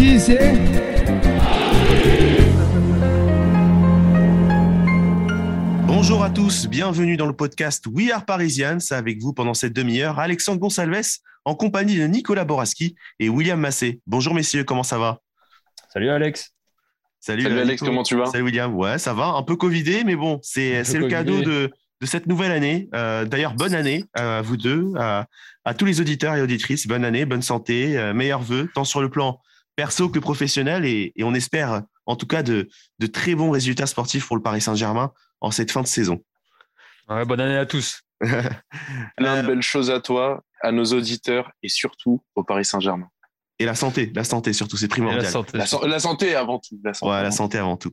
Ici, c'est. Bonjour à tous, bienvenue dans le podcast We Are Parisians avec vous pendant cette demi-heure. Alexandre Gonsalves en compagnie de Nicolas Boraski et William Massé. Bonjour messieurs, comment ça va? Salut Alex. Salut, Salut euh, Alex, comment tu vas? Salut William, ouais ça va, un peu covidé mais bon, c'est le cadeau de, de cette nouvelle année. Euh, D'ailleurs, bonne année à vous deux, à, à tous les auditeurs et auditrices. Bonne année, bonne santé, euh, meilleurs vœux, tant sur le plan perso que professionnel et, et on espère en tout cas de, de très bons résultats sportifs pour le Paris Saint-Germain en cette fin de saison. Ouais, bonne année à tous. Plein de belles choses à toi, à nos auditeurs et surtout au Paris Saint-Germain. Et la santé, la santé surtout, c'est primordial. la santé. La, san- la santé avant tout. La santé Ouais, la avant santé avant tout.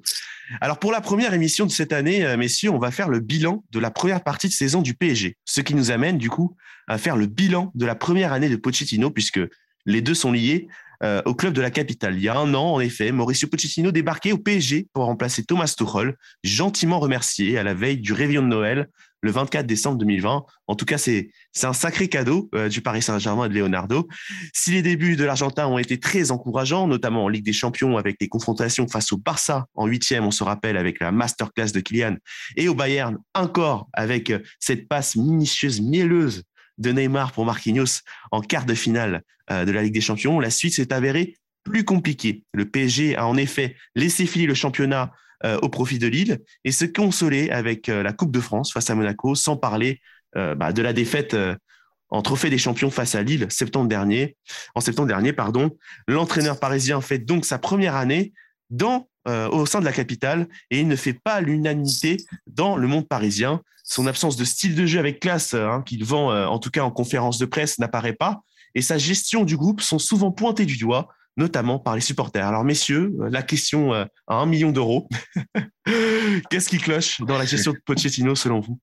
Alors pour la première émission de cette année, euh, messieurs, on va faire le bilan de la première partie de saison du PSG. Ce qui nous amène du coup à faire le bilan de la première année de Pochettino, puisque les deux sont liés euh, au club de la capitale. Il y a un an, en effet, Mauricio Pochettino débarquait au PSG pour remplacer Thomas Tuchel, gentiment remercié à la veille du réveillon de Noël, le 24 décembre 2020. En tout cas, c'est un sacré cadeau euh, du Paris Saint-Germain et de Leonardo. Si les débuts de l'Argentin ont été très encourageants, notamment en Ligue des Champions avec les confrontations face au Barça en huitième, on se rappelle avec la masterclass de Kylian, et au Bayern encore avec cette passe minutieuse, mielleuse de Neymar pour Marquinhos en quart de finale euh, de la Ligue des Champions, la suite s'est avérée plus compliquée. Le PSG a en effet laissé filer le championnat euh, au profit de Lille et se consoler avec euh, la Coupe de France face à Monaco, sans parler bah, de la défaite en trophée des champions face à Lille. En septembre dernier, l'entraîneur parisien fait donc sa première année dans euh, au sein de la capitale et il ne fait pas l'unanimité dans le monde parisien. Son absence de style de jeu avec classe euh, hein, qu'il vend euh, en tout cas en conférence de presse n'apparaît pas et sa gestion du groupe sont souvent pointées du doigt, notamment par les supporters. Alors messieurs, la question à un million d'euros, qu'est-ce qui cloche dans la gestion de Pochettino selon vous?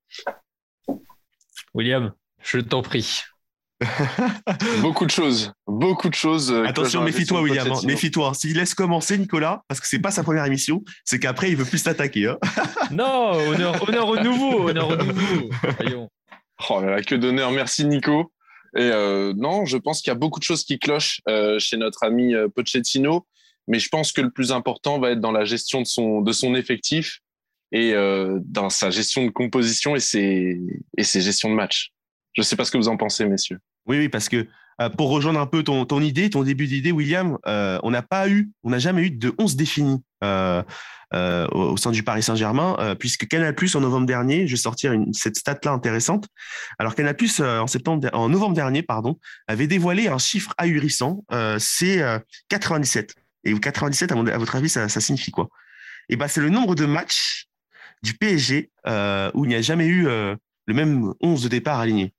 William, je t'en prie. Beaucoup de choses. Beaucoup de choses. euh, Attention, méfie-toi, William. hein. Méfie-toi. S'il laisse commencer, Nicolas, parce que c'est pas sa première émission, c'est qu'après, il veut plus t'attaquer. hein. Non, honneur, honneur au nouveau, honneur au nouveau. Voyons. Oh là là, que d'honneur. Merci Nico. Et euh, non, je pense qu'il y a beaucoup de choses qui clochent euh, chez notre ami euh, Pochettino, mais je pense que le plus important va être dans la gestion de son, de son effectif et euh, dans sa gestion de composition et ses, et ses gestions de match. Je ne sais pas ce que vous en pensez, messieurs. Oui, oui, parce que euh, pour rejoindre un peu ton, idée, ton début d'idée, William, euh, on n'a pas eu, on n'a jamais eu de 11 définis euh, au, sein du Paris Saint-Germain, puisque Canal en novembre dernier, je vais sortir cette stat-là intéressante. Alors Canal en septembre, en novembre dernier, pardon, avait dévoilé un chiffre ahurissant, c'est euh, 97. Et 97, à, votre avis, ça, signifie quoi? Et ben, c'est le nombre de matchs du PSG où il n'y a jamais eu le même 11 de départ aligné.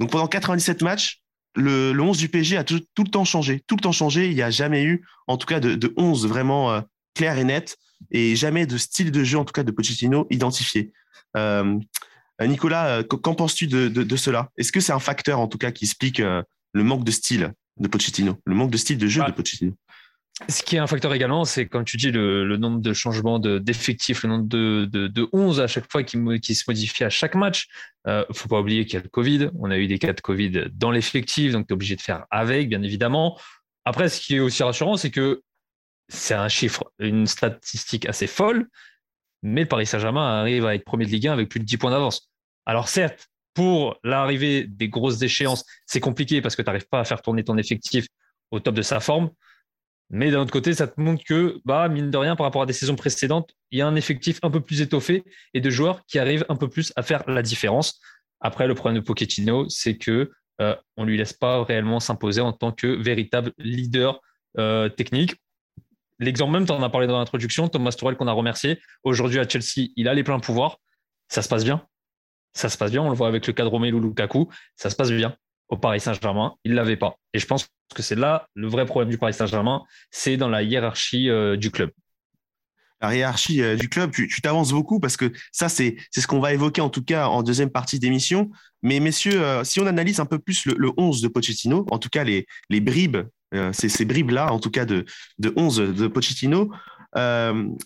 Donc pendant 97 matchs, le, le 11 du PSG a tout, tout le temps changé. Tout le temps changé. Il n'y a jamais eu, en tout cas, de, de 11 vraiment euh, clair et net et jamais de style de jeu, en tout cas de Pochettino, identifié. Euh, euh, Nicolas, qu'en penses-tu de, de, de cela? Est-ce que c'est un facteur, en tout cas, qui explique euh, le manque de style de Pochettino, le manque de style de jeu Bah, de Pochettino? Ce qui est un facteur également, c'est comme tu dis, le, nombre de changements de- d'effectifs, le nombre de, de, de 11 à chaque fois qui, se modifie à chaque match. Euh, faut pas oublier qu'il y a le Covid. On a eu des cas de Covid dans l'effectif, donc tu es obligé de faire avec, bien évidemment. Après, ce qui est aussi rassurant, c'est que c'est un chiffre, une statistique assez folle, mais le Paris Saint-Germain arrive à être premier de Ligue 1 avec plus de 10 points d'avance. Alors certes, pour l'arrivée des grosses échéances, c'est compliqué parce que tu n'arrives pas à faire tourner ton effectif au top de sa forme. Mais d'un autre côté, ça te montre que, bah, mine de rien, par rapport à des saisons précédentes, il y a un effectif un peu plus étoffé et de joueurs qui arrivent un peu plus à faire la différence. Après, le problème de Pochettino, c'est que euh, on lui laisse pas réellement s'imposer en tant que véritable leader euh, technique. L'exemple même, tu en as parlé dans l'introduction, Thomas Tuchel qu'on a remercié. Aujourd'hui à Chelsea, il a les pleins pouvoirs. Ça se passe bien. Ça se passe bien. On le voit avec le cas de Romelu Lukaku. Ça se passe bien. Au Paris Saint-Germain, il l'avait pas. Et je pense que c'est là le vrai problème du Paris Saint-Germain, c'est dans la hiérarchie euh, du club. la hiérarchie euh, du club, tu t'avances beaucoup parce que ça, c'est ce qu'on va évoquer en tout cas en deuxième partie d'émission. Mais messieurs, euh, si on analyse un peu plus le, le 11 de Pochettino, en tout cas les, les bribes, ces, ces bribes-là, en tout cas de, de 11 de Pochettino,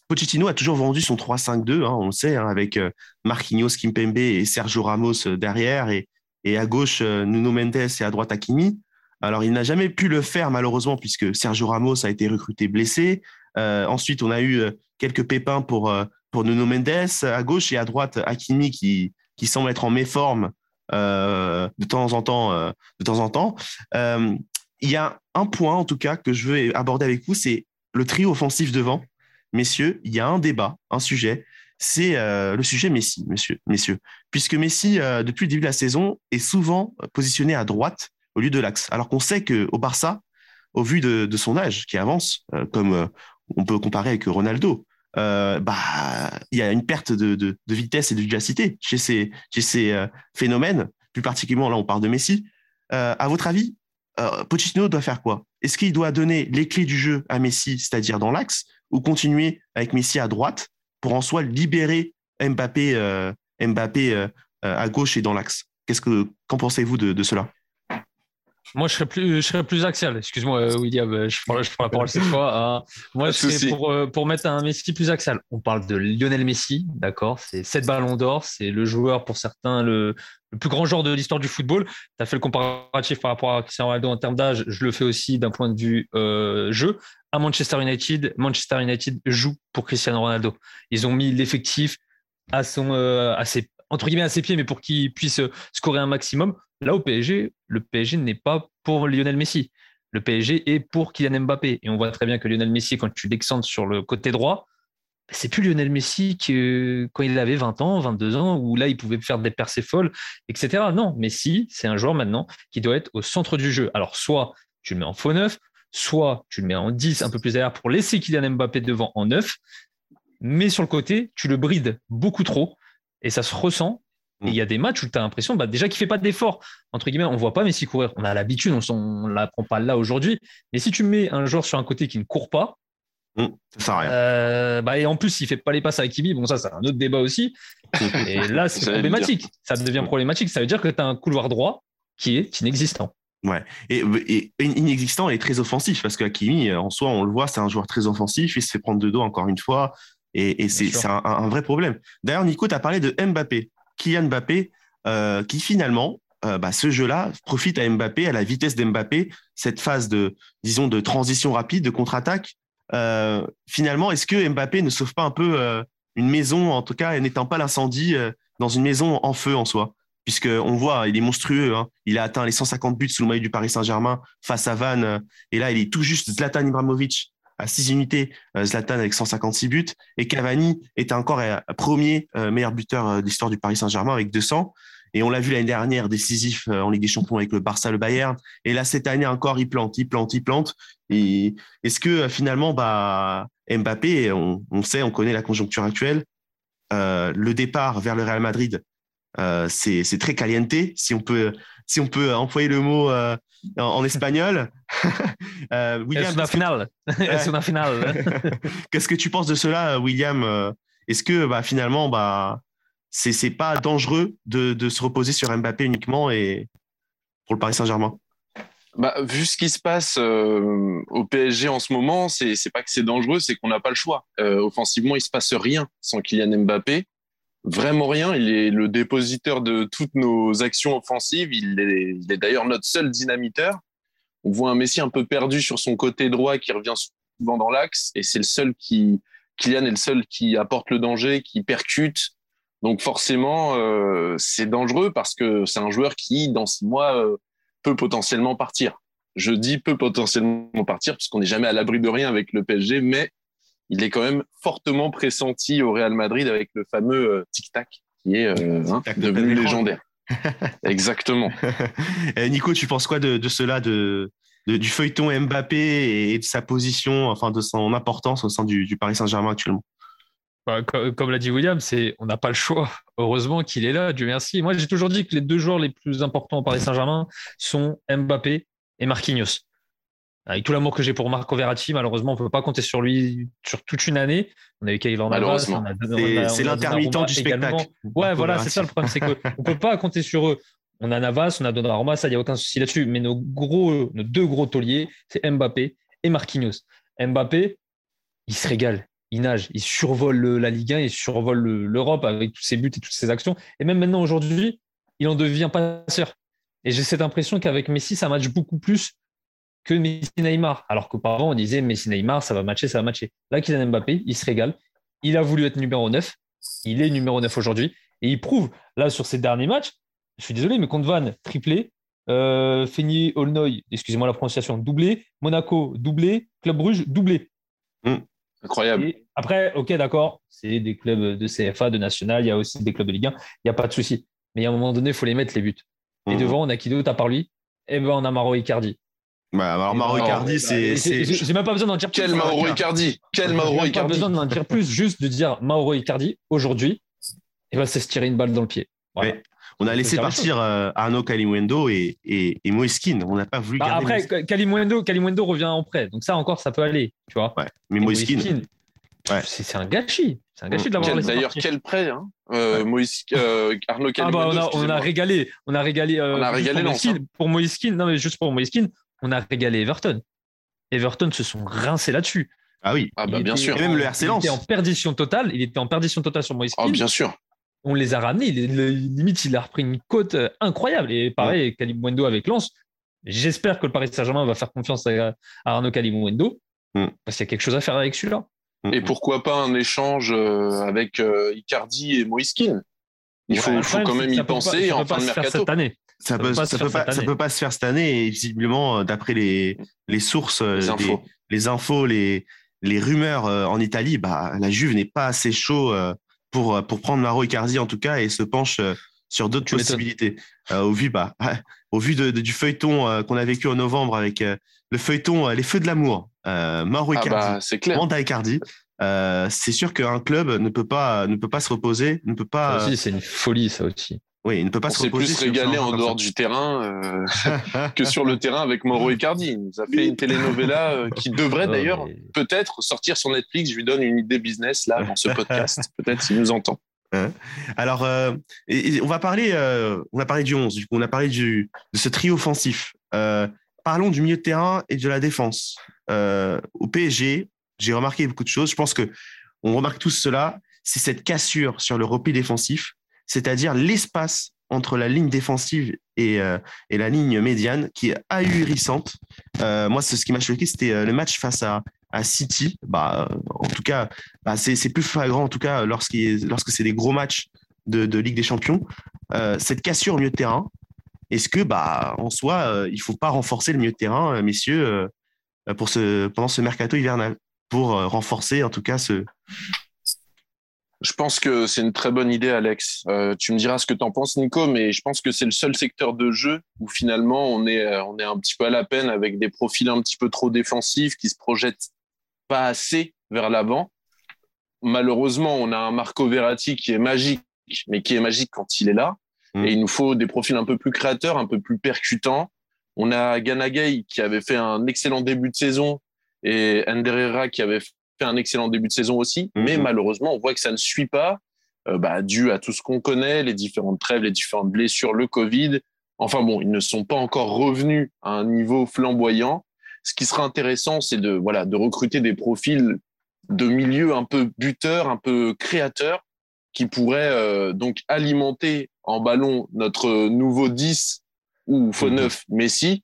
Pochettino a toujours vendu son 3-5-2, hein, on le sait, hein, avec Marquinhos, Kimpembe et Sergio Ramos derrière, et, et à gauche euh, Nuno Mendes et à droite Hakimi. Alors, il n'a jamais pu le faire, malheureusement, puisque Sergio Ramos a été recruté blessé. ensuite, on a eu quelques pépins pour, pour Nuno Mendes à gauche et à droite, Hakimi qui, qui semble être en méforme de temps en temps. de temps en temps. il y a un point, en tout cas, que je veux aborder avec vous, c'est le trio offensif devant. Messieurs, il y a un débat, un sujet, c'est le sujet Messi, messieurs, messieurs. Puisque Messi, depuis le début de la saison, est souvent positionné à droite au lieu de l'axe. Alors qu'on sait qu'au Barça, au vu de, son âge qui avance, euh, comme euh, on peut comparer avec Ronaldo, euh, bah, il y a une perte de, vitesse et de vivacité chez ces, chez ces phénomènes. Plus particulièrement, là, on parle de Messi. à votre avis, Pochettino doit faire quoi? Est-ce qu'il doit donner les clés du jeu à Messi, c'est-à-dire dans l'axe, ou continuer avec Messi à droite pour en soi libérer Mbappé, Mbappé à gauche et dans l'axe Qu'est-ce que qu'en pensez-vous de cela? Moi, je serais plus, je serais plus axial. Excuse-moi, euh, William, euh, je prends, je prends, la parole cette fois. Hein. Moi, je serais pour, euh, pour mettre un Messi plus axial. On parle de Lionel Messi, d'accord? C'est 7 ballons d'or. C'est le joueur, pour certains, le, le plus grand joueur de l'histoire du football. Tu as fait le comparatif par rapport à Cristiano Ronaldo en termes d'âge. Je le fais aussi d'un point de vue euh, jeu. À Manchester United, Manchester United joue pour Cristiano Ronaldo. Ils ont mis l'effectif à, son, à ses, entre guillemets à ses pieds, mais pour qu'il puisse scorer un maximum. Là, au PSG, le PSG n'est pas pour Lionel Messi. Le PSG est pour Kylian Mbappé. Et on voit très bien que Lionel Messi, quand tu descends sur le côté droit, c'est plus Lionel Messi quand il avait 20 ans, 22 ans, où là, il pouvait faire des percées folles, etc. Non, Messi, c'est un joueur maintenant qui doit être au centre du jeu. Alors, soit tu le mets en faux neuf, soit tu le mets en 10, un peu plus derrière, pour laisser Kylian Mbappé devant en neuf, mais sur le côté, tu le brides beaucoup trop, et ça se ressent, il y a des matchs où tu as l'impression bah, déjà qu'il ne fait pas d'effort. Entre guillemets, on ne voit pas Messi courir. On a l'habitude, on ne l'apprend pas là aujourd'hui. Mais si tu mets un joueur sur un côté qui ne court pas, mmh, ça rien. Euh, bah, et en plus, il ne fait pas les passes à Kimi. Bon, ça, c'est un autre débat aussi. et là, c'est problématique. Ça devient problématique. Ça veut dire que tu as un couloir droit qui est inexistant. Ouais, et, inexistant et très offensif parce qu'Akimi, en soi, on le voit, c'est un joueur très offensif. Il se fait prendre de dos encore une fois. Et, c'est un, un, vrai problème. D'ailleurs, Nico, tu as parlé de Mbappé. Kylian Mbappé, euh, qui finalement, euh, bah, ce jeu-là profite à Mbappé, à la vitesse d'Mbappé, cette phase de, disons, de transition rapide, de contre-attaque. Euh, finalement, est-ce que Mbappé ne sauve pas un peu une maison, en tout cas, n'étant pas l'incendie dans une maison en feu en soi? Puisqu'on voit, il est monstrueux. Hein. Il a atteint les 150 buts sous le maillot du Paris Saint-Germain face à Vannes. et là, il est tout juste Zlatan Ibrahimovic à 6 unités, euh, Zlatan avec 156 buts, et Cavani était encore premier euh, meilleur buteur euh, de l'histoire du Paris Saint-Germain avec 200. Et on l'a vu l'année dernière, décisif en Ligue des Champions avec le Barça, le Bayern. Et là, cette année encore, il plante, il plante, il plante. Est-ce que finalement, bah, Mbappé, on, sait, on connaît la conjoncture actuelle, le départ vers le Real Madrid, c'est très caliente, si on peut, si on peut employer le mot en, espagnol. euh, William, es final. Qu'est-ce que tu penses de cela, William euh, Est-ce que bah, finalement, bah, c'est pas dangereux de, de, se reposer sur Mbappé uniquement et pour le Paris Saint-Germain? Bah, vu ce qui se passe euh, au PSG en ce moment, c'est pas que c'est dangereux, c'est qu'on n'a pas le choix. Euh, offensivement, il se passe rien sans Kylian Mbappé vraiment rien. Il est le dépositeur de toutes nos actions offensives. Il est, d'ailleurs notre seul dynamiteur. On voit un Messi un peu perdu sur son côté droit qui revient souvent dans l'axe et c'est le seul qui, Kylian est le seul qui apporte le danger, qui percute. Donc forcément, euh, c'est dangereux parce que c'est un joueur qui, dans six mois, euh, peut potentiellement partir. Je dis peut potentiellement partir parce qu'on n'est jamais à l'abri de rien avec le PSG, mais il est quand même fortement pressenti au Real Madrid avec le fameux euh, tic-tac qui est euh, hein, devenu légendaire. Exactement. Eh, Nico, tu penses quoi de, cela, de, du feuilleton Mbappé et de sa position, enfin de son importance au sein du, Paris Saint-Germain actuellement? Bah, comme, l'a dit William, c'est on n'a pas le choix. Heureusement qu'il est là, Dieu merci. Moi, j'ai toujours dit que les deux joueurs les plus importants au Paris Saint-Germain sont Mbappé et Marquinhos. Avec tout l'amour que j'ai pour Marco Verratti, malheureusement, on ne peut pas compter sur lui sur toute une année. On a eu Kylian Navas. C'est l'intermittent du spectacle. Ouais, voilà, c'est ça le problème. C'est qu'on ne peut pas compter sur eux. On a Navas, on a Donnarumma, ça, il n'y a aucun souci là-dessus. Mais nos, gros, nos deux gros tauliers, c'est Mbappé et Marquinhos. Mbappé, il se régale. Il nage, il survole la Ligue 1, il survole l'Europe avec tous ses buts et toutes ses actions. Et même maintenant, aujourd'hui, il en devient passeur. Et j'ai cette impression qu'avec Messi, ça matche beaucoup plus que Messi Neymar. Alors qu'auparavant, on disait Messi Neymar, ça va matcher, ça va matcher. Là, Kylian Mbappé, il se régale. Il a voulu être numéro 9. Il est numéro 9 aujourd'hui. Et il prouve, là, sur ses derniers matchs, je suis désolé, mais contre Van, triplé. Euh, Feigny, Aulnoy, excusez-moi la prononciation, doublé. Monaco, doublé. Club Bruges, doublé. Mmh. Incroyable. après, ok, d'accord, c'est des clubs de CFA, de National, il y a aussi des clubs de Ligue 1, il n'y a pas de souci. Mais à un moment donné, il faut les mettre, les buts. Et mmh. devant, on a qui d'autre à part lui? Eh ben, on a Maro Icardi. Bah, alors Mauro ben, Icardi, c'est. J'ai même pas besoin d'en dire plus. Quel Mauro Icardi Quel Mauro Icardi pas besoin d'en dire plus, juste de dire Mauro Icardi, aujourd'hui, il va se tirer une balle dans le pied. On a laissé partir euh, Arnaud Kalimwendo et, et, et Moiskin. On n'a pas voulu bah, Après, Kalimwendo, Kalimwendo revient en prêt. Donc ça encore, ça peut aller. Tu vois ouais. Mais Moiskin. C'est un gâchis. C'est un gâchis de l'avoir D'ailleurs, quel prêt hein euh, euh, Arnaud Kalimwendo. Ah bah, on, a, régalé. On a régalé, on a régalé pour, Moiskin. Non, mais juste pour Moiskin, on a régalé Everton. Everton se sont rincés là-dessus. Ah oui, ah bah, bien sûr. Et même le RC Lens. Il était en perdition totale. Il était en perdition totale sur Moiskin. Ah, bien sûr on les a ramenés. limite, il a repris une cote euh, incroyable. Et pareil, Kalimwendo avec Lens. J'espère que le Paris Saint-Germain va faire confiance à, Arnaud Kalimwendo mm. parce qu'il y a quelque chose à faire avec celui-là. Mm. Et pourquoi pas un échange euh, avec euh, Icardi et Moiskin Il faut, quand même y penser en fin de mercato. Cette année. Ça ne peut, peut, pas se faire cette année et visiblement, d'après les, sources, les infos, les, infos, les, les rumeurs en Italie, bah, la Juve n'est pas assez chaud pour, euh, pour prendre Maro Icardi en tout cas et se penche euh, sur d'autres possibilités. Euh, au vu, bah, au vu de, du feuilleton qu'on a vécu en novembre avec le feuilleton Les Feux de l'amour, Mauro ah Icardi, bah, Manda Icardi, c'est sûr qu'un club ne peut pas ne peut pas se reposer, ne peut pas. c'est une folie ça aussi. Oui, il ne peut pas se reposer. plus régalé en dehors du terrain que sur le terrain avec Mauro Icardi. Il nous a fait une telenovela qui devrait d'ailleurs peut-être sortir sur Netflix. Je lui donne une idée business là dans ce podcast. peut-être s'il nous entend. Hein Alors, euh, on va parler, euh, on a parlé du 11, on a parlé du, de ce trio offensif. Euh, parlons du milieu de terrain et de la défense. au PSG, j'ai remarqué beaucoup de choses. Je pense que on remarque tous cela. C'est cette cassure sur le repli défensif c'est-à-dire l'espace entre la ligne défensive et, euh, la ligne médiane qui est ahurissante. Euh, moi, ce qui m'a choqué, c'était euh, le match face à, City. Bah, en tout cas, bah, c'est plus flagrant, en tout cas, lorsque c'est des gros matchs de, Ligue des Champions. cette cassure au milieu de terrain, est-ce que, bah, en soi, il ne faut pas renforcer le milieu de terrain, messieurs, pendant ce mercato hivernal, pour renforcer, en tout cas, ce, je pense que c'est une très bonne idée, Alex. Euh, tu me diras ce que tu en penses, Nico, mais je pense que c'est le seul secteur de jeu où finalement on est, euh, on est un petit peu à la peine avec des profils un petit peu trop défensifs qui se projettent pas assez vers l'avant. Malheureusement, on a un Marco Verratti qui est magique, mais qui est magique quand il est là. Mm. Et il nous faut des profils un peu plus créateurs, un peu plus percutants. On a Ganagay qui avait fait un excellent début de saison et Anderera qui avait un excellent début de saison aussi, mhm. mais malheureusement, on voit que ça ne suit pas, euh, bah, dû à tout ce qu'on connaît, les différentes trêves, les différentes blessures, le Covid. Enfin bon, ils ne sont pas encore revenus à un niveau flamboyant. Ce qui sera intéressant, c'est de, voilà, de recruter des profils de milieu un peu buteurs, un peu créateurs, qui pourraient euh, donc alimenter en ballon notre nouveau 10 ou faux 9 mhm. Messi,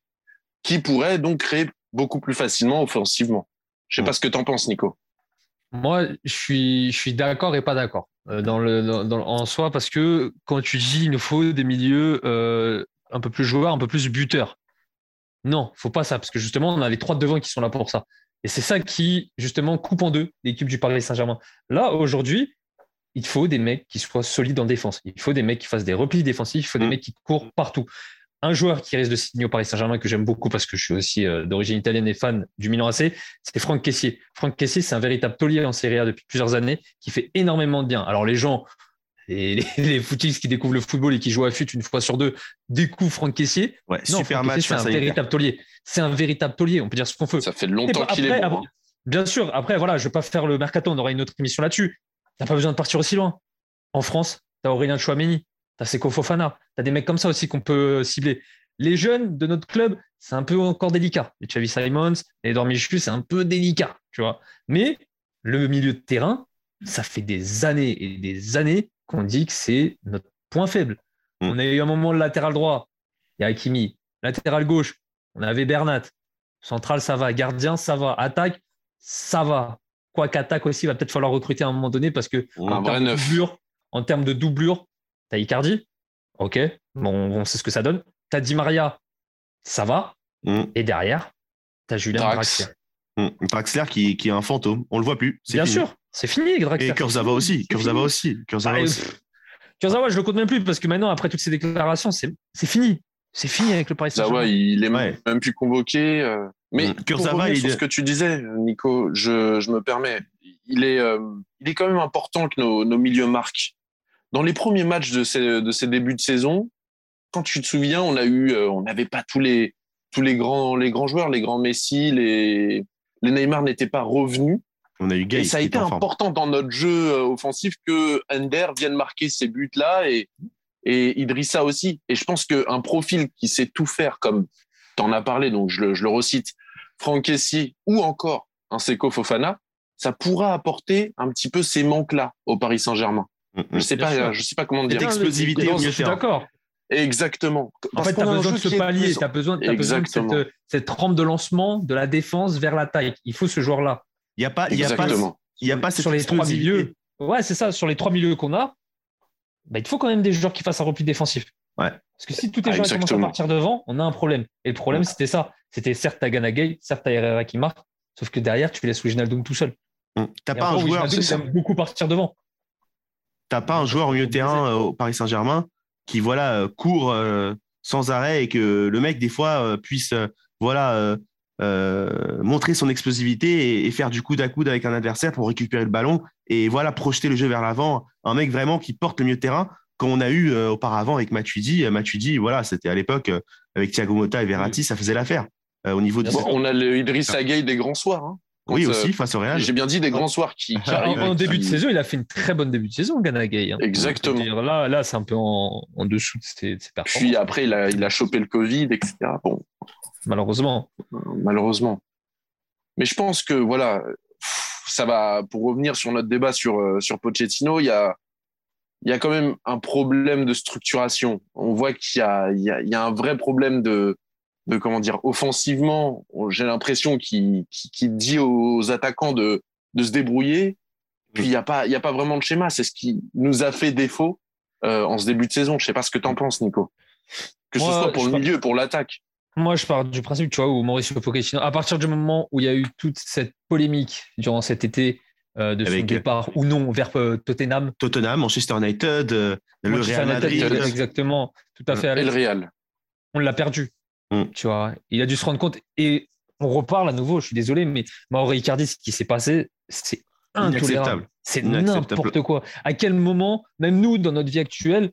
qui pourrait donc créer beaucoup plus facilement offensivement. Je sais pas ce que tu en penses, Nico. Moi, je suis, je suis d'accord et pas d'accord euh, dans le, dans, en soi parce que quand tu dis il nous faut des milieux euh, un peu plus joueurs, un peu plus buteurs. Non, faut pas ça parce que justement on a les trois devants qui sont là pour ça. Et c'est ça qui justement coupe en deux l'équipe du Paris Saint-Germain. Là aujourd'hui, il faut des mecs qui soient solides en défense. Il faut des mecs qui fassent des replis défensifs. Il faut des mm. mecs qui courent partout un joueur qui risque de signer au Paris Saint-Germain que j'aime beaucoup parce que je suis aussi euh, d'origine italienne et fan du Milan AC, c'est Franck Caissier. Franck Caissier, c'est un véritable taulier en Serie A depuis plusieurs années qui fait énormément de bien. Alors les gens, les, les, qui découvrent le football et qui jouent à fut une fois sur deux découvrent Franck Caissier. Ouais, super match. C'est un véritable taulier. C'est un véritable taulier. On peut dire ce qu'on veut. Ça fait longtemps qu'il est bon. Hein. Bien sûr. Après, voilà, je ne vais pas faire le mercato. On aura une autre émission là-dessus. Tu n'as pas besoin de partir aussi loin. En France, tu as Aurélien Chouameni, tu as Seko Fofana, tu as des mecs comme ça aussi qu'on peut cibler. Les jeunes de notre club, c'est un peu encore délicat. Les Chavi Simons, les Dormichus, c'est un peu délicat, tu vois. Mais le milieu de terrain, ça fait des années et des années qu'on dit que c'est notre point faible. Hmm. On a eu un moment le latéral droit, il y a Hakimi. Latéral gauche, on avait Bernat. Central, ça va. Gardien, ça va. Attaque, ça va. Quoi qu'attaque aussi, il va peut-être falloir recruter à un moment donné parce que en, termes de doublure, en termes de doublure, t'as Icardi? Ok, bon, on sait ce que ça donne. T'as Di Maria, ça va. Mm. Et derrière, t'as Julien Draxler. Mm. Draxler qui, qui, est un fantôme. On le voit plus. Bien sûr, c'est fini, Draxler. Et Kurzawa aussi. Kurzawa aussi. Kurzawa, aussi. Kurzawa, je le compte même plus parce que maintenant, après toutes ces déclarations, c'est fini. C'est fini avec le Paris Saint-Germain. il est même plus convoqué. Euh. Mais mm. Kurzawa, il sur ce que tu disais, Nico, je, je me permets. Il est, euh, il est quand même important que nos, nos milieux marquent. Dans les premiers matchs de ces, de ces débuts de saison, quand tu te souviens, on a eu, euh, on n'avait pas tous les, tous les grands, les grands joueurs, les grands Messi, les, les Neymar n'étaient pas revenus. On a eu et ça a été important dans notre jeu offensif que Ender vienne marquer ces buts-là et, et Idrissa aussi. Et je pense qu'un profil qui sait tout faire, comme tu en as parlé, donc je le, je le recite, Franck Kessie ou encore un Seko Fofana, ça pourra apporter un petit peu ces manques-là au Paris Saint-Germain. Mm, mm. Je sais pas, je sais pas comment dire. Explosivité Je suis d'accord. Exactement. En fait, tu as besoin de ce palier, tu as besoin, as besoin de cette, cette rampe de lancement de la défense vers l'attaque. Il faut ce joueur-là. Il n'y a pas, il y a pas, il y a pas sur les trois milieux. Ouais, c'est ça. Sur les trois milieux qu'on a, bah, il faut quand même des joueurs qui fassent un repli défensif. Ouais. Parce que si tous les ah, joueurs commencent à partir devant, on a un problème. Et le problème, c'était ça. C'était certes ta Gay, certes ta Herrera qui marque, sauf que derrière, tu laisses Wijnaldum tout seul. Hum. T'as pas un joueur qui aime beaucoup partir devant. T'as pas un joueur au milieu de terrain euh, au Paris Saint-Germain qui voilà euh, court euh, sans arrêt et que le mec des fois puisse voilà montrer son explosivité et, faire du coup à coude avec un adversaire pour récupérer le ballon et voilà projeter le jeu vers l'avant. Un mec vraiment qui porte le milieu de terrain qu'on a eu auparavant avec Matuidi. Matuidi, voilà, c'était à l'époque avec Thiago Motta et Verratti, ça faisait l'affaire au niveau de. on a le Idriss Gueye des grands soirs. Hein oui, aussi, face au Real. J'ai bien dit des grands soirs qui, arrivent. En, début de saison, il a fait une très bonne début de saison, Gana Gay. Hein. Exactement. là, là c'est un peu en, dessous de ses, performances. Puis après, il a, il a chopé le Covid, etc. Bon. Malheureusement. Malheureusement. Mais je pense que, voilà, ça va, pour revenir sur notre débat sur, euh, sur Pochettino, il y a, il y a quand même un problème de structuration. On voit qu'il y y a, il y a un vrai problème de, de comment dire offensivement, j'ai l'impression qu'il dit aux attaquants de, de se débrouiller. Puis il n'y a pas il y a pas vraiment de schéma. C'est ce qui nous a fait défaut euh, en ce début de saison. Je sais pas ce que tu en penses, Nico. Que ce soit pour le milieu, pour l'attaque. Moi, je pars du principe, tu vois, où Mauricio Pochettino, à partir du moment où il y a eu toute cette polémique durant cet été euh, de son départ ou non vers euh, Tottenham. Tottenham, Manchester United, le Real Madrid. Exactement, tout à fait. Et le Real. On l'a perdu. Mm. Tu vois, il a dû se rendre compte. Et on reparle à nouveau, je suis désolé, mais Mauro Icardi, ce qui s'est passé, c'est intolérable. C'est n'importe quoi. À quel moment, même nous, dans notre vie actuelle,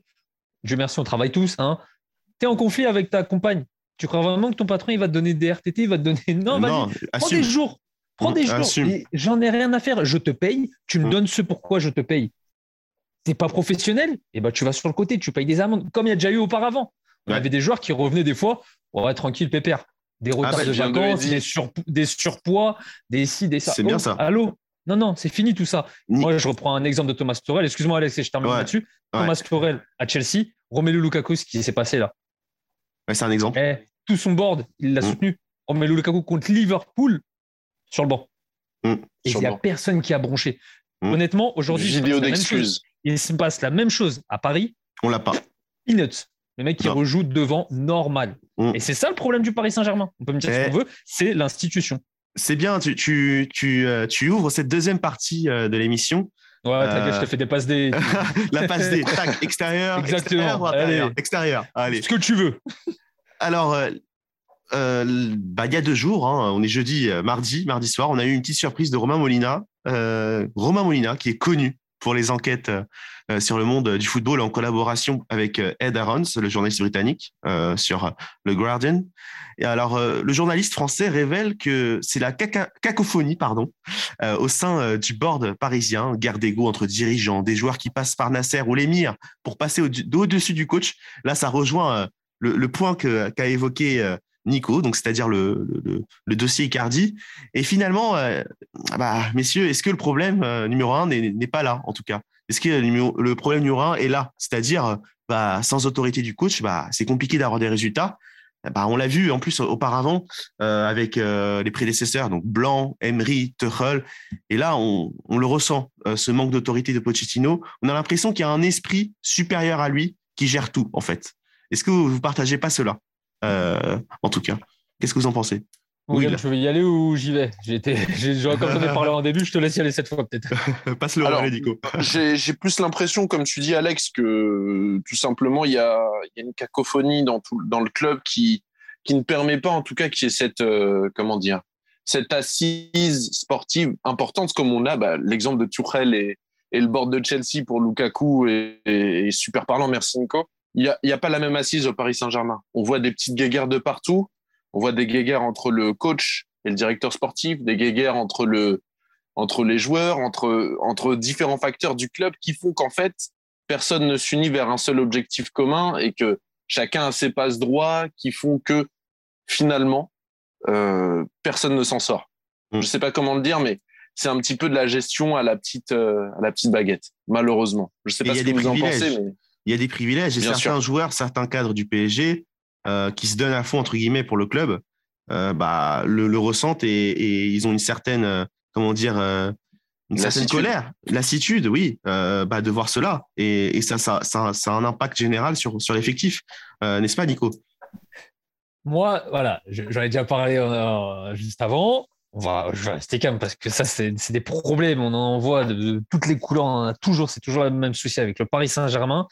Dieu merci, on travaille tous, hein, tu es en conflit avec ta compagne. Tu crois vraiment que ton patron, il va te donner des RTT, il va te donner. Non, vas prends des jours. Prends des jours. J'en ai rien à faire. Je te paye. Tu me mm. donnes ce pourquoi je te paye. T'es pas professionnel, et eh ben tu vas sur le côté, tu payes des amendes, comme il y a déjà eu auparavant. Il y avait des joueurs qui revenaient des fois, Ouais, tranquille, pépère. Des ah, retards de vacances, des, surpoids, des ci, des ça. C'est bien oh, ça. Allô? Non, non, c'est fini tout ça. Moi, je reprends un exemple de Thomas Torel. Excuse-moi, Alex, je termine là-dessus. Thomas Torel à Chelsea, Romelu Lukaku, ce qui s'est passé là. c'est un exemple. Eh, tout son board, il l'a mm. soutenu. Romelu Lukaku contre Liverpool sur le banc. Mm. Et il n'y a personne qui a bronché. Mm. Honnêtement, aujourd'hui, il se passe la même chose à Paris. On l'a pas. Peanuts. Le mec qui rejoue devant normal. Mm. Et c'est ça le problème du Paris Saint-Germain. On peut me dire ce qu'on veut, c'est l'institution. C'est bien, tu, tu, tu, euh, tu, ouvres cette deuxième partie euh, de l'émission. Ouais, euh... je te fais des passes des. la passe des, tac, extérieur, Exactement. extérieur, extérieur. Allez. Ce que tu veux. Alors, euh, bah, il y a deux jours, hein, on est jeudi, mardi, mardi soir, on a eu une petite surprise de Romain Molina. Romain Molina, qui est connu pour les enquêtes euh, sur le monde du football en collaboration avec euh, Ed Aarons, le journaliste britannique, euh, sur le Guardian. Et alors, le journaliste français révèle que c'est la cacophonie, pardon, au sein du board parisien, guerre d'ego entre dirigeants, des joueurs qui passent par Nasser ou l'émir pour passer au-dessus du coach. Là, ça rejoint le, point qu'a évoqué Nico, donc c'est-à-dire le, dossier Icardi. Et finalement, bah, messieurs, est-ce que le problème numéro un n'est pas là, en tout cas? Est-ce que le problème numéro un est là? C'est-à-dire bah, sans autorité du coach, bah, c'est compliqué d'avoir des résultats. Bah, on l'a vu en plus auparavant euh, avec euh, les prédécesseurs, donc Blanc, Emery, Tuchel. Et là, on, le ressent, euh, ce manque d'autorité de Pochettino. On a l'impression qu'il y a un esprit supérieur à lui qui gère tout, en fait. Est-ce que vous ne partagez pas cela? En tout cas, qu'est-ce que vous en pensez? Oui, je vais y aller ou j'y vais? Comme j'en ai parlé en début, je te laisse y aller cette fois peut-être. Passe le relais, Nico. J'ai plus l'impression, comme tu dis, Alex, que tout simplement, il y a, y a, une cacophonie dans, tout, dans le club qui, qui ne permet pas, en tout cas, qu'il y ait cette, euh, comment dire, cette assise sportive importante, comme on a bah, l'exemple de Tuchel et, et, le board de Chelsea pour Lukaku est, super parlant, merci Nico. Il n'y a, y a pas la même assise au Paris Saint-Germain. On voit des petites guéguerres de partout on voit des guéguerres entre le coach et le directeur sportif, des guéguerres entre le entre les joueurs, entre entre différents facteurs du club qui font qu'en fait personne ne s'unit vers un seul objectif commun et que chacun a ses passes droits qui font que finalement euh, personne ne s'en sort. Mm. Je sais pas comment le dire, mais c'est un petit peu de la gestion à la petite euh, à la petite baguette, malheureusement. Je sais pas ce que vous en pensez, mais il y a des privilèges et certains joueurs, certains cadres du PSG euh, qui se donnent à fond entre guillemets pour le club, euh, bah, le, ressentent et, ils ont une certaine, euh, comment dire, une certaine colère, lassitude, oui, bah, de voir cela. Et, ça, ça, ça, a un impact général sur, sur l'effectif, n'est-ce pas, Nico? Moi, voilà, j'en ai déjà parlé juste avant. On va, je vais rester calme parce que ça, c'est des problèmes. On en voit de, toutes les couleurs. On a toujours, c'est toujours le même souci avec le Paris Saint-Germain.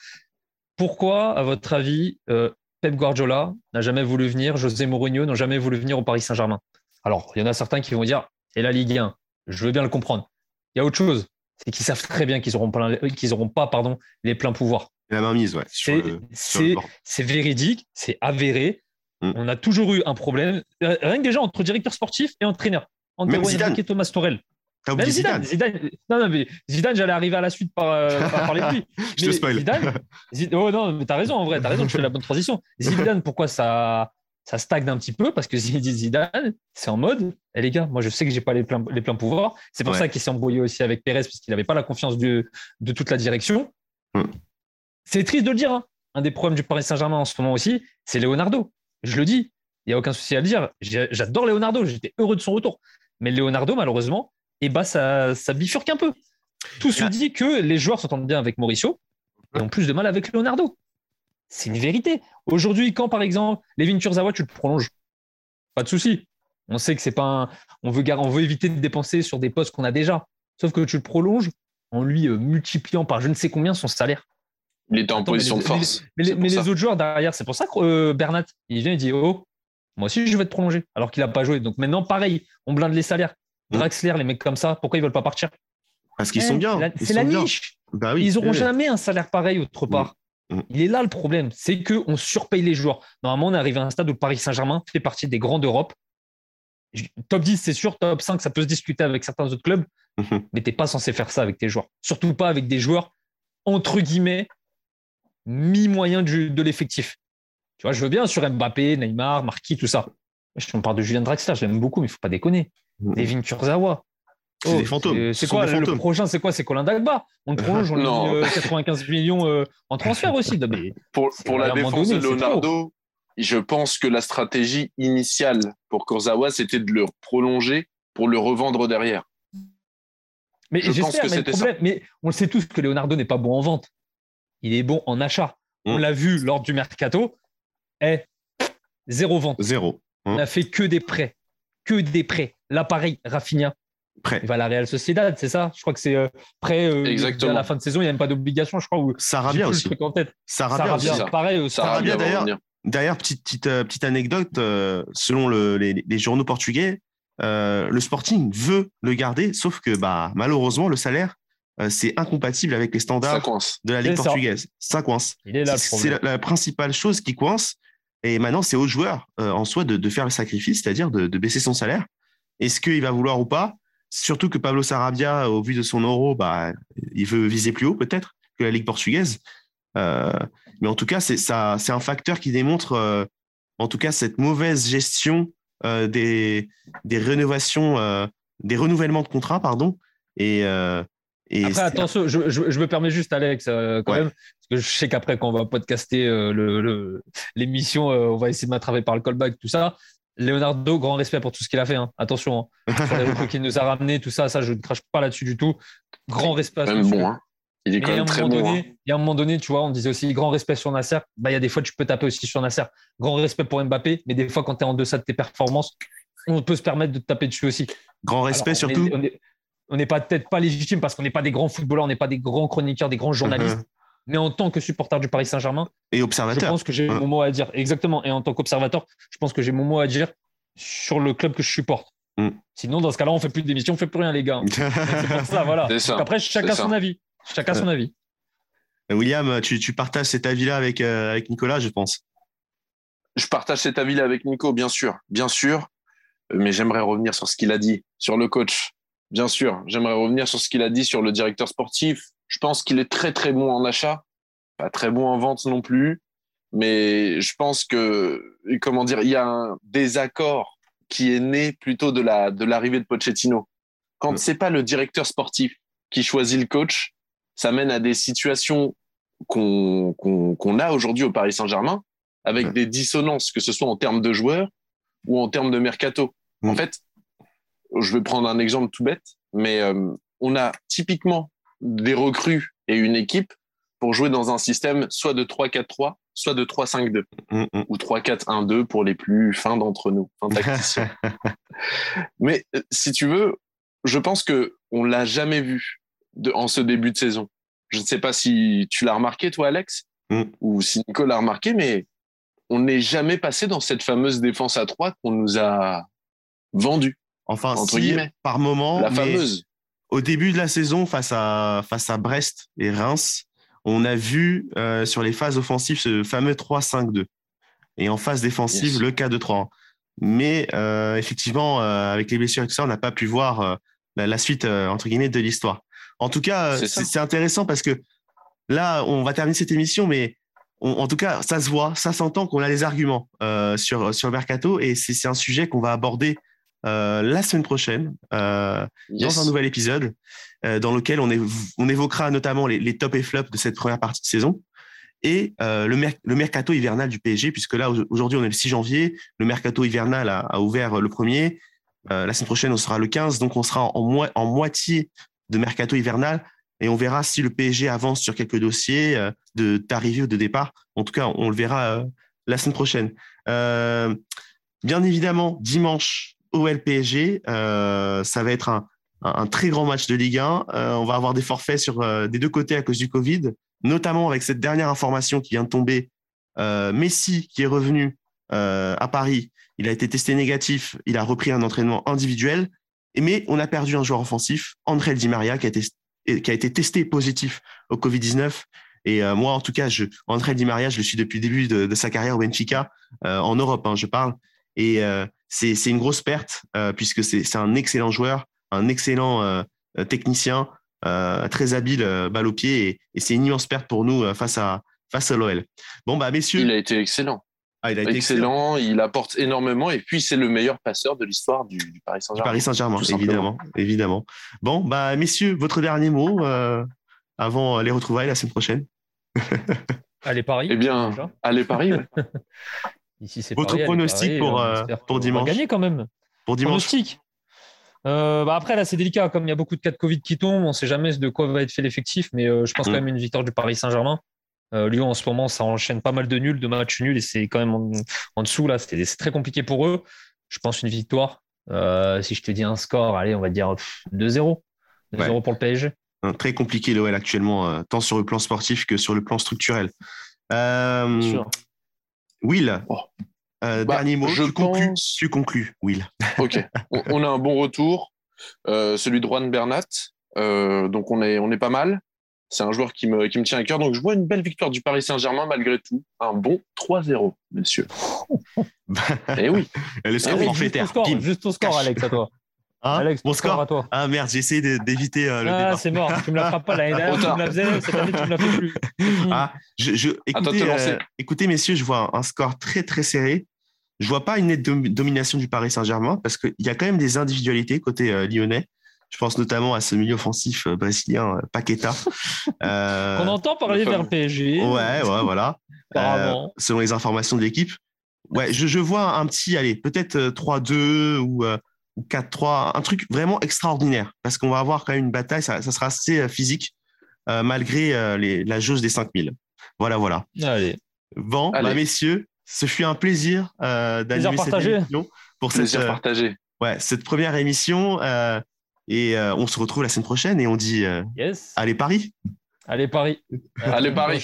Pourquoi, à votre avis, Pep Guardiola n'a jamais voulu venir, José Mourinho n'a jamais voulu venir au Paris Saint-Germain? Alors, il y en a certains qui vont dire, et la Ligue 1, je veux bien le comprendre. Il y a autre chose, c'est qu'ils savent très bien qu'ils n'auront pas, qu'ils pas pardon, les pleins pouvoirs. La mainmise, ouais. C'est véridique, c'est avéré. Mm. On a toujours eu un problème, rien que déjà entre directeur sportif et entraîneur. Entre Enrique et Thomas Torel. T'as oublié Zidane, Zidane, Non, non, mais Zidane, j'allais arriver à la suite par, euh, par de lui. Je te spoil. Zidane, oh non, mais t'as raison, en vrai, t'as raison, tu fais la bonne transition. Zidane, pourquoi ça, ça stagne un petit peu? Parce que Zidane, c'est en mode, eh les gars, moi je sais que j'ai pas les pleins, les pleins pouvoirs. C'est pour ça qu'il s'est embrouillé aussi avec Pérez, parce qu'il n'avait pas la confiance de, de toute la direction. Hmm. C'est triste de le dire. Hein. Un des problèmes du Paris Saint-Germain en ce moment aussi, c'est Leonardo. Je le dis, il n'y a aucun souci à le dire. J'adore Leonardo, j'étais heureux de son retour. Mais Leonardo, malheureusement, et bah ça, ça bifurque un peu. Tout se dit que les joueurs s'entendent bien avec Mauricio et ont plus de mal avec Leonardo. C'est une vérité. Aujourd'hui, quand par exemple, Levin Kurzawa, tu le prolonges, pas de souci. On sait que c'est pas un... on veut on veut éviter de dépenser sur des postes qu'on a déjà. Sauf que tu le prolonges en lui euh, multipliant par je ne sais combien son salaire. Il était en position de force. Mais, les, autres joueurs derrière, c'est pour ça que euh, Bernat, il vient et dit Oh, moi aussi je vais te prolonger, alors qu'il n'a pas joué. Donc maintenant, pareil, on blinde les salaires. Mmh. Draxler, les mecs comme ça, pourquoi ils veulent pas partir? Parce qu'ils sont bien. C'est la, niche. Bah oui, ils n'auront jamais un salaire pareil autre part. Mmh. Mmh. Il est là le problème, c'est qu'on surpaye les joueurs. Normalement, on est arrivé à un stade où le Paris Saint-Germain fait partie des grands d'Europe. Top 10, c'est sûr. Top 5, ça peut se discuter avec certains autres clubs. Mais tu n'es pas censé faire ça avec tes joueurs. Surtout pas avec des joueurs, entre guillemets, mi-moyen de l'effectif. Tu vois, je veux bien sur Mbappé, Neymar, Marquis, tout ça. On parle de Julien Draxler, je l'aime beaucoup, mais il ne faut pas déconner. Devin Kurzawa. C'est des oh, fantômes. C'est quoi le prochain C'est quoi C'est Colin Dagba? On le prolonge, on a 95 millions euh, en transfert aussi. pour, pour la défense de Leonardo, je pense que la stratégie initiale pour Kurzawa, c'était de le prolonger pour le revendre derrière. Mais j'espère, mais, problème, mais on le sait tous que Leonardo n'est pas bon en vente. Il est bon en achat. On mm. l'a vu lors du mercato. Eh, zéro vente. Zéro. On n'a fait que des prêts. Que des prêts. L'appareil Rafinha, prêt. Il va à la Real Sociedad, c'est ça Je crois que c'est euh, prêt euh, à la fin de saison. Il n'y a même pas d'obligation, je crois. Où Sarabia aussi. Le en tête. Sarabia, aussi. Pareil. Euh, Sarabia, d'ailleurs. D'ailleurs, petite, petite, petite anecdote, selon les, journaux portugais, le Sporting veut le garder, sauf que bah, malheureusement, le salaire, c'est incompatible avec les standards de la Ligue portugaise. Ça, coince. C'est la, la, principale chose qui coince. Et maintenant, c'est au joueur en soi de, faire le sacrifice, c'est-à-dire de, baisser son salaire. Est-ce qu'il va vouloir ou pas? Surtout que Pablo Sarabia, au vu de son euro, bah, il veut viser plus haut peut-être que la Ligue portugaise. Euh, mais en tout cas, c'est un facteur qui démontre, euh, en tout cas, cette mauvaise gestion euh, des, des rénovations, des renouvellements de contrats, pardon. Et, Et Après, attention, je, je, me permets juste, Alex, quand même, parce que je sais qu'après, quand on va podcaster l'émission, le, on va essayer de m'attraper par le callback, tout ça. Leonardo, grand respect pour tout ce qu'il a fait. Hein. Attention, hein. sur qu'il nous a ramené, tout ça, ça, je ne crache pas là-dessus du tout. Grand respect. Même bon, hein. Il est quand même très bon. Hein. Il y a un moment donné, tu vois, on disait aussi grand respect sur Nasser. Bah, il y a des fois, tu peux taper aussi sur Nasser. Grand respect pour Mbappé, mais des fois, quand tu es en deçà de tes performances, on peut se permettre de te taper dessus aussi. Grand respect surtout. On n'est pas peut-être pas légitime parce qu'on n'est pas des grands footballeurs, on n'est pas des grands chroniqueurs, des grands journalistes. Uh-huh. Mais en tant que supporter du Paris Saint-Germain, et observateur, je pense que j'ai mon mot à dire. Exactement. Et en tant qu'observateur, je pense que j'ai mon mot à dire sur le club que je supporte. Mm. Sinon, dans ce cas-là, on fait plus d'émissions, on fait plus rien, les gars. c'est pour ça, voilà. après, chacun son avis. Chacun son avis. Euh, William, tu, partages cet avis-là avec, euh, avec Nicolas, je pense. Je partage cet avis-là avec Nico, bien sûr, bien sûr. Mais j'aimerais revenir sur ce qu'il a dit sur le coach. Bien sûr, j'aimerais revenir sur ce qu'il a dit sur le directeur sportif. Je pense qu'il est très très bon en achat, pas très bon en vente non plus. Mais je pense que, comment dire, il y a un désaccord qui est né plutôt de la de l'arrivée de Pochettino. Quand c'est pas le directeur sportif qui choisit le coach, ça mène à des situations qu'on qu'on a aujourd'hui au Paris Saint-Germain avec des dissonances, que ce soit en termes de joueurs ou en termes de mercato. En fait, je vais prendre un exemple tout bête, mais euh, on a typiquement des recrues et une équipe pour jouer dans un système soit de 3-4-3, soit de 3-5-2 mm, mm. ou 3-4-1-2 pour les plus fins d'entre nous, Mais euh, si tu veux, je pense que on l'a jamais vu en ce début de saison. Je ne sais pas si tu l'as remarqué toi, Alex, mm. ou si Nico l'a remarqué, mais on n'est jamais passé dans cette fameuse défense à 3 qu'on nous a vendue. Enfin, entre par moment. La fameuse. Au début de la saison, face à, face à Brest et Reims, on a vu euh, sur les phases offensives ce fameux 3-5-2 et en phase défensive le 4-2-3. Mais euh, effectivement, euh, avec les blessures et tout ça, on n'a pas pu voir la, suite entre guillemets de l'histoire. En tout cas, c'est intéressant parce que là, on va terminer cette émission, mais en tout cas, ça se voit, ça s'entend qu'on a les arguments sur sur le mercato et c'est un sujet qu'on va aborder euh, la semaine prochaine euh, dans un nouvel épisode euh, dans lequel on, on évoquera notamment les, les top et flops de cette première partie de saison et le, le, mercato hivernal du PSG, puisque là, aujourd'hui, on est le 6 janvier, le mercato hivernal a, a ouvert le premier, la semaine prochaine, on sera le 15, donc on sera en, en moitié de mercato hivernal, et on verra si le PSG avance sur quelques dossiers de d'arrivée ou de départ. En tout cas, on le verra la semaine prochaine. bien évidemment, dimanche, OL PSG. Euh, ça va être un, un, très grand match de Ligue 1. Euh, on va avoir des forfaits sur euh, des deux côtés à cause du Covid, notamment avec cette dernière information qui vient de tomber. Messi qui est revenu à Paris, il a été testé négatif, il a repris un entraînement individuel, mais on a perdu un joueur offensif, André Di Maria, qui a, qui a été testé positif au Covid-19. Et moi, en tout cas, je, André Di Maria, je le suis depuis le début de, sa carrière au Benfica, en Europe, hein, je parle. Et c'est une grosse perte euh, puisque c'est un excellent joueur, un excellent euh, euh, technicien, très habile balle au pied et, c'est une immense perte pour nous face à face à l'OL. Bon bah messieurs, il a été excellent. Ah, il a été excellent, il apporte énormément et puis c'est le meilleur passeur de l'histoire du, Paris Saint-Germain. Paris Saint-Germain, évidemment, évidemment. Bon bah messieurs, votre dernier mot avant les retrouvailles la semaine prochaine. allez Paris. Eh bien, allez Paris. Votre pronostic pour, euh, pour dimanche gagner quand même. Pour dimanche. Pronostic. Euh, bah après, là, c'est délicat. Comme il y a beaucoup de cas de Covid qui tombent, on ne sait jamais de quoi va être fait l'effectif. Mais euh, je pense quand mm. même une victoire du Paris Saint-Germain. Lyon, en ce moment, ça enchaîne pas mal de nuls, de matchs nuls. Et c'est quand même en, dessous. là. C'est très compliqué pour eux. Je pense une victoire. si je te dis un score, allez, on va dire 2-0. 2-0 pour le PSG. Très compliqué l'OL actuellement, tant sur le plan sportif que sur le plan structurel. sûr. Will, oh. euh, bah, dernier mot, je tu, pense... conclus, Will. Ok, on, a un bon retour, euh, celui de Juan Bernat, euh, donc on est, on est pas mal. C'est un joueur qui me, qui me tient à cœur, donc je vois une belle victoire du Paris Saint-Germain malgré tout. Un bon 3-0, monsieur. Eh oui. Le score eh forfaitaire. Juste ton score, Alex, à toi. Hein Alex, mon score, à toi. Ah merde, j'ai essayé d'éviter euh, le ah, c'est mort, tu me la feras pas l'année dernière, tu me la faisais, cette année tu me la fais plus. Ah, je, je, écoutez, euh, écoutez, messieurs, je vois un score très très serré. Je vois pas une nette domination du Paris Saint-Germain parce qu'il y a quand même des individualités côté euh, lyonnais. Je pense notamment à ce milieu offensif brésilien, Paqueta. On entend parler vers PSG. Ouais, ouais, voilà. selon les informations de l'équipe. Ouais, je, je, vois un petit, allez, peut-être 3-2 ou, ou 4-3, un truc vraiment extraordinaire. Parce qu'on va avoir quand même une bataille, ça, ça sera assez physique, malgré les, la jauge des 5000. Voilà, voilà. Allez. Bon, bah, messieurs, ce fut un plaisir euh, d'animer cette émission pour cette, euh, ouais, cette première émission. Euh, et euh, on se retrouve la semaine prochaine et on dit yes. allez Paris. Allez Paris. allez Paris.